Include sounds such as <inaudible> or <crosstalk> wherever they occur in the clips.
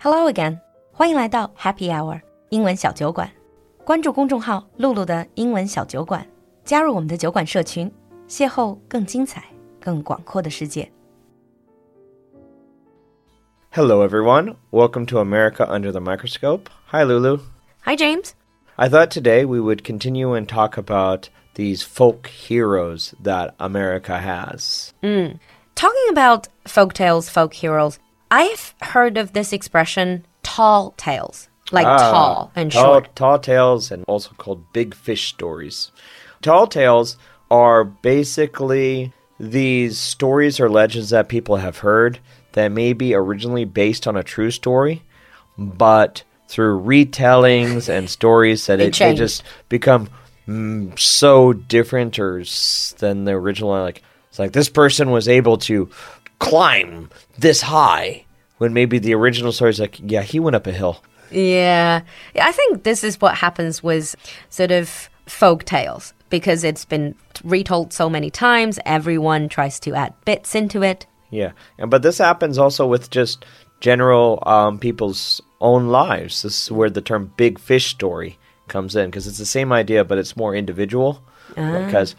Hello again，欢迎来到 Happy Hour 英文小酒馆。关注公众号“露露的英文小酒馆”，加入我们的酒馆社群，邂逅更精彩、更广阔的世界。 Hello, everyone. Welcome to America Under the Microscope. Hi, Lulu. Hi James， I thought today we would continue and talk about these folk heroes that America has. talking about folk tales, folk heroes. I've heard of this expression "tall tales," like tall and short. Tall tales and also called big fish stories. Tall tales are basically these stories or legends that people have heard that may be originally based on a true story, but through retellings and stories that They it, they just become mm, so different or s- than the original. Like it's like this person was able to climb this high when maybe the original story is like, yeah, he went up a hill. Yeah. I think this is what happens with sort of folk tales because it's been retold so many times. Everyone tries to add bits into it. Yeah, and but this happens also with just general um, people's own lives. This is where the term "big fish story" comes in because it's the same idea, but it's more individual. Because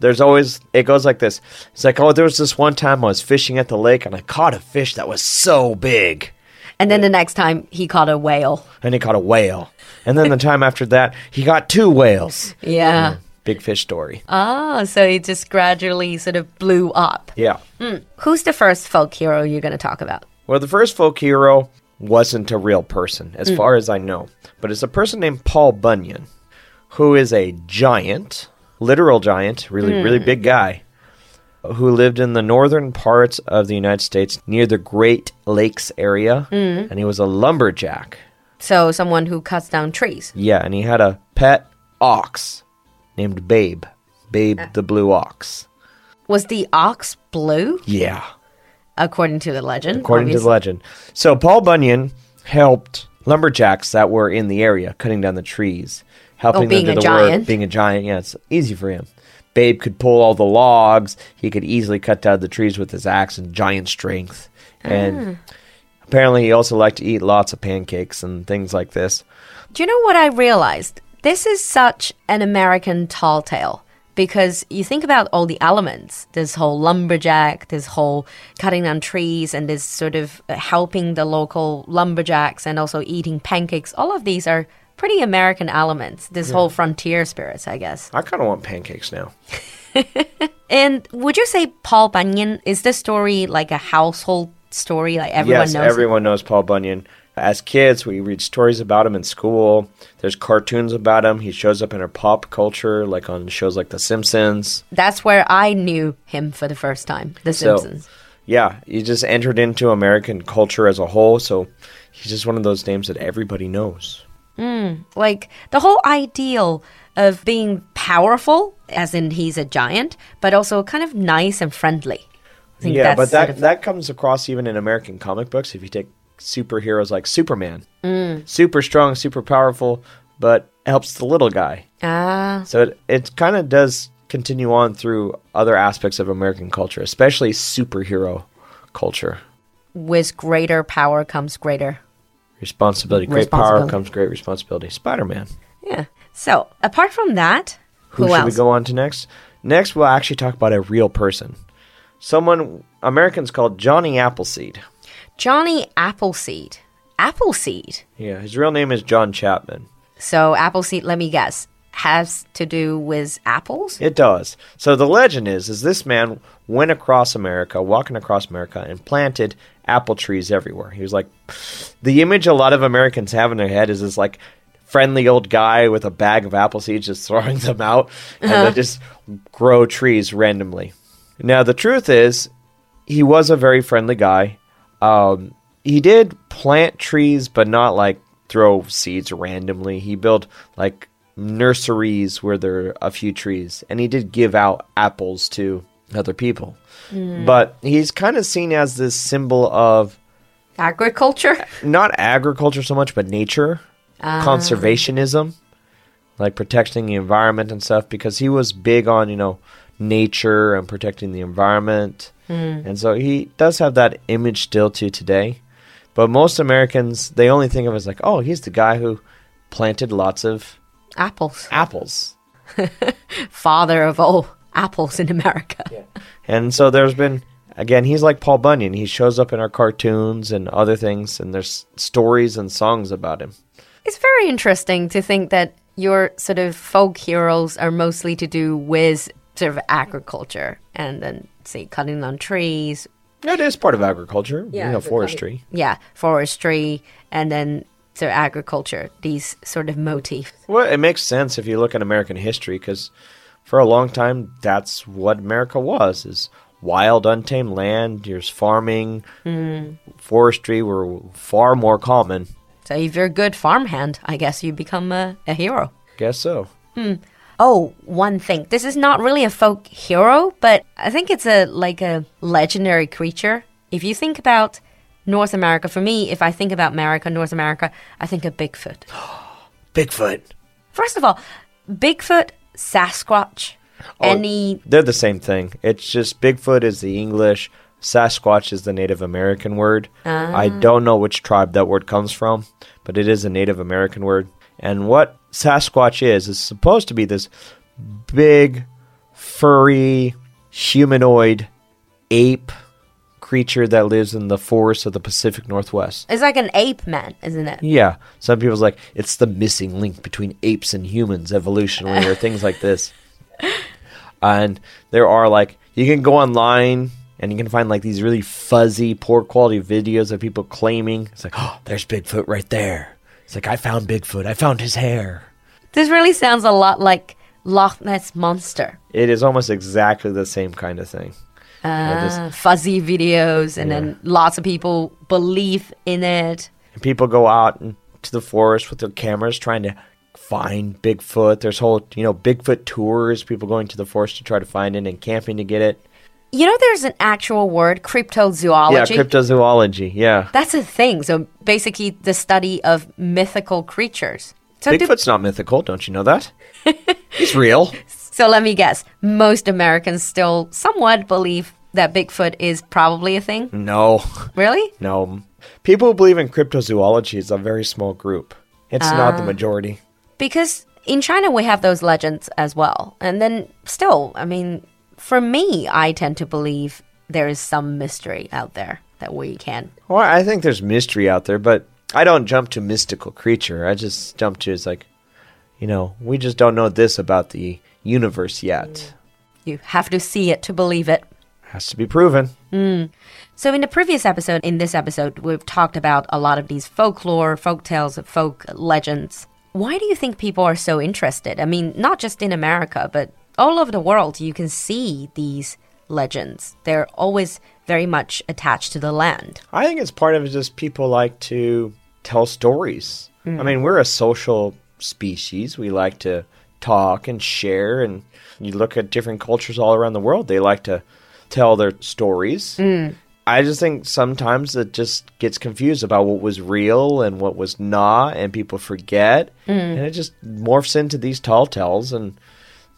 there's always it goes like this. It's like, oh, there was this one time I was fishing at the lake and I caught a fish that was so big, And then the next time he caught a whale. and he caught a whale. And then the time after that, he got two whales. Yeah. Hmm. Big fish story. Ah, so it just gradually sort of blew up. Yeah. Hmm. Who's the first folk hero you're going to talk about? Well, the first folk hero wasn't a real person, as hmm. far as I know, but it's a person named Paul Bunyan, who is a giant, literal giant, really, really hmm. big guy, who lived in the northern parts of the United States near the Great Lakes area, hmm. and he was a lumberjack. So someone who cuts down trees. Yeah, and he had a pet ox named Babe, Babe uh. the Blue Ox. Was the ox blue, Yeah. according to the legend? according to the legend. So Paul Bunyan helped lumberjacks that were in the area cutting down the trees, helping Oh, being them a do the work. giant. Being a giant, yeah, it's easy for him. Babe could pull all the logs. He could easily cut down the trees with his axe and giant strength. Ah. And apparently, he also liked to eat lots of pancakes and things like this. Do you know what I realized? This is such an American tall tale because you think about all the elements this whole lumberjack, this whole cutting down trees, and this sort of uh, helping the local lumberjacks and also eating pancakes. All of these are pretty American elements, this whole frontier spirits, I guess. I kind of want pancakes now. <laughs> And would you say Paul Bunyan is this story like a household story? Like everyone yes, knows it? everyone knows Paul Bunyan. As kids, we read stories about him in school. There's cartoons about him. He shows up in our pop culture, like on shows like The Simpsons. That's where I knew him for the first time, The So- Simpsons. Yeah, he just entered into American culture as a whole, so he's just one of those names that everybody knows. Like the whole ideal of being powerful, as in he's a giant, but also kind of nice and friendly. I think yeah, but sort that of- that comes across even in American comic books. If you take superheroes like Superman, super strong, super powerful, but helps the little guy. ah, So it it kind of does continue on through other aspects of American culture, especially superhero culture. with greater power comes greater. Responsibility, great power comes great responsibility. Spider Man. Yeah. So apart from that, Who, who, should else? we go on to next? Next, we'll actually talk about a real person. Someone Americans called Johnny Appleseed. Johnny Appleseed. Appleseed. Yeah, his real name is John Chapman. So Appleseed, let me guess, has to do with apples. It does. So the legend is, is this man went across America, walking across America, and planted apple trees everywhere. He was like, the image a lot of Americans have in their head is this like friendly old guy with a bag of apple seeds just <laughs> throwing them out, and they just grow trees randomly. Now the truth is, he was a very friendly guy. Um, he did plant trees, but not like throw seeds randomly. He built like nurseries where there are a few trees, and he did give out apples to other people. Hmm. But he's kind of seen as this symbol of Agriculture. not agriculture so much, but nature, ah. conservationism, like protecting the environment and stuff, because he was big on, you know, nature and protecting the environment. Hmm. And so he does have that image still to today. But most Americans, they only think of it as like, oh, he's the guy who planted lots of Apples. apples. <laughs> Father of all apples in America. <laughs> And so there's been, again, he's like Paul Bunyan. He shows up in our cartoons and other things, and there's stories and songs about him. It's very interesting to think that your sort of folk heroes are mostly to do with sort of agriculture and then, say, cutting down trees. It is part of agriculture, Yeah, you know, the forestry. Yeah, forestry and then sort of agriculture, these sort of motifs. Well, it makes sense if you look at American history because for a long time that's what America was: is wild, untamed land. There's farming, mm-hmm. forestry were far more common. So if you're a good farmhand, I guess you become a, a hero. Guess so. Hmm. Oh, one thing. This is not really a folk hero, but I think it's a like a legendary creature. If you think about North America, for me, if I think about America, North America, I think of Bigfoot. <gasps> Bigfoot. First of all, Bigfoot, Sasquatch, oh, any They're the same thing. It's just Bigfoot is the English, Sasquatch is the Native American word. I ah. don't know which tribe that word comes from, but it is a Native American word. And what Sasquatch is, is supposed to be this big, furry, humanoid ape creature that lives in the forests of the Pacific Northwest. it's like an ape man, isn't it? Yeah, some people's like it's the missing link between apes and humans evolutionally, or things like this. <laughs> And there are like you can go online and you can find like these really fuzzy, poor quality videos of people claiming it's like, oh, there's Bigfoot right there. It's like I found Bigfoot. I found his hair. This really sounds a lot like Loch Ness monster. It is almost exactly the same kind of thing. Yeah, Uh, fuzzy videos, and then lots of people believe in it. And people go out into the forest with their cameras trying to find Bigfoot. There's whole, you know, Bigfoot tours, people going to the forest to try to find it and camping to get it. You know, there's an actual word, cryptozoology. Yeah, cryptozoology. Yeah. That's a thing. So basically, the study of mythical creatures. So, do- Bigfoot's not mythical, don't you know that? <laughs> He's real. so let me guess. Most Americans still somewhat believe that Bigfoot is probably a thing. No, <laughs> Really? no. People who believe in cryptozoology is a very small group. It's not the ah. majority. Because in China, we have those legends as well. And then still, I mean, for me, I tend to believe there is some mystery out there that we can. Well, I think there's mystery out there, but I don't jump to mystical creature. I just jump to it's like, you know, we just don't know this about the universe yet. You have to see it to believe it. Has to be proven. Hmm. So, in the previous episode, in this episode, we've talked about a lot of these folklore, folk tales, folk legends. Why do you think people are so interested? I mean, not just in America, but all over the world, you can see these legends. They're always very much attached to the land. I think it's part of it just people like to tell stories. Hmm. I mean, we're a social species. We like to talk and share, and you look at different cultures all around the world, they like to tell their stories. Mm. I just think sometimes it just gets confused about what was real and what was not, and people forget, mm. and it just morphs into these tall tales. And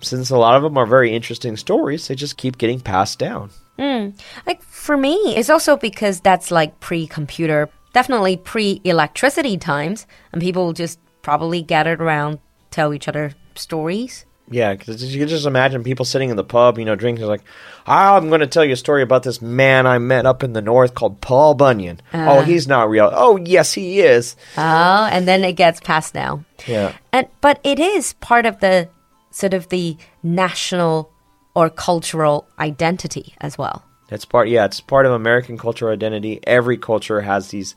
since a lot of them are very interesting stories, they just keep getting passed down. Mm. Like for me, it's also because that's like pre computer, definitely pre electricity times, and people just probably gathered around, tell each other stories. Yeah, because you can just imagine people sitting in the pub, you know, drinking, like, I'm going to tell you a story about this man I met up in the north called Paul Bunyan. oh, uh. he's not real. Oh, yes, he is. Oh, and then it gets passed now. Yeah. And but it is part of the sort of the national or cultural identity as well. It's part, yeah, it's part of American cultural identity. Every culture has these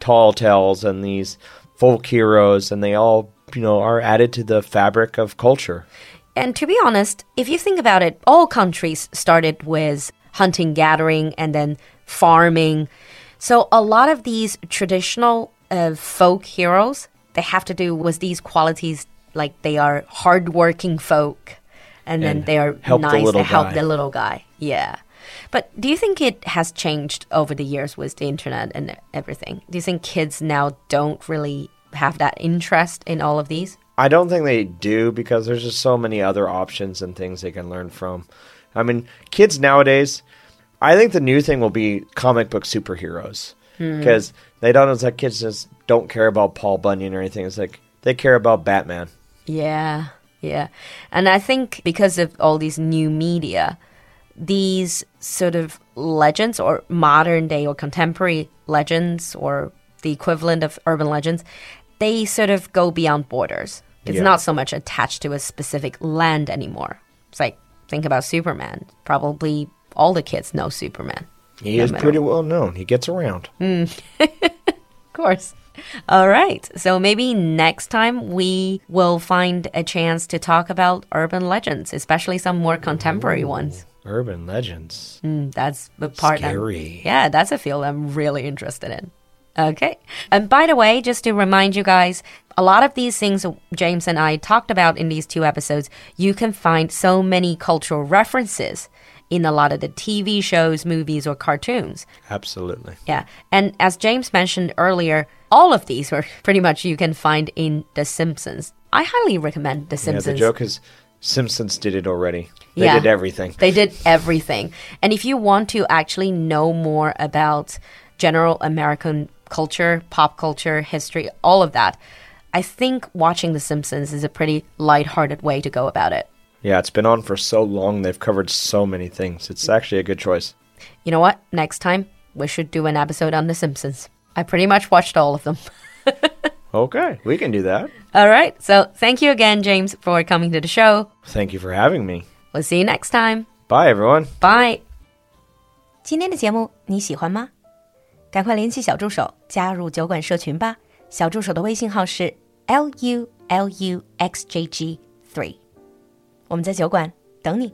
tall tales and these folk heroes, and they all, you know, are added to the fabric of culture. And to be honest, if you think about it, all countries started with hunting, gathering, and then farming. So a lot of these traditional uh, folk heroes, they have to do with these qualities, like they are hardworking folk, and, then they are nice to help the little guy. Yeah. But do you think it has changed over the years with the internet and everything? Do you think kids now don't really have that interest in all of these? I don't think they do because there's just so many other options and things they can learn from. I mean, kids nowadays, I think the new thing will be comic book superheroes. Hmm. because they don't. It's like kids just don't care about Paul Bunyan or anything. It's like they care about Batman. Yeah, yeah. And I think because of all these new media, these sort of legends or modern day or contemporary legends or the equivalent of urban legends, they sort of go beyond borders. It's Yeah. not so much attached to a specific land anymore. It's like, think about Superman. Probably all the kids know Superman. He No is pretty well known. He gets around. <laughs> Of course. All right. So maybe next time we will find a chance to talk about urban legends, especially some more contemporary ones. Urban legends. Mm, that's the part. I'm- Scary. yeah, that's a field I'm really interested in. Okay. And by the way, just to remind you guys, a lot of these things James and I talked about in these two episodes, you can find so many cultural references in a lot of the TV shows, movies, or cartoons. Absolutely. Yeah. And as James mentioned earlier, all of these were <laughs> pretty much you can find in The Simpsons. I highly recommend The Simpsons. Yeah, the joke is Simpsons did it already. They Yeah. did everything. They did everything. And if you want to actually know more about general American culture, pop culture, history, all of that, I think watching The Simpsons is a pretty lighthearted way to go about it. Yeah, it's been on for so long. They've covered so many things. It's actually a good choice. You know what? Next time, we should do an episode on The Simpsons. I pretty much watched all of them. <laughs> Okay, we can do that. All right. So thank you again, James, for coming to the show. Thank you for having me. We'll see you next time. Bye, everyone. Bye. 今天的节目你喜欢吗？ 赶快联系小助手加入酒馆社群吧。小助手的微信号是 l u l u x j g three，我们在酒馆等你。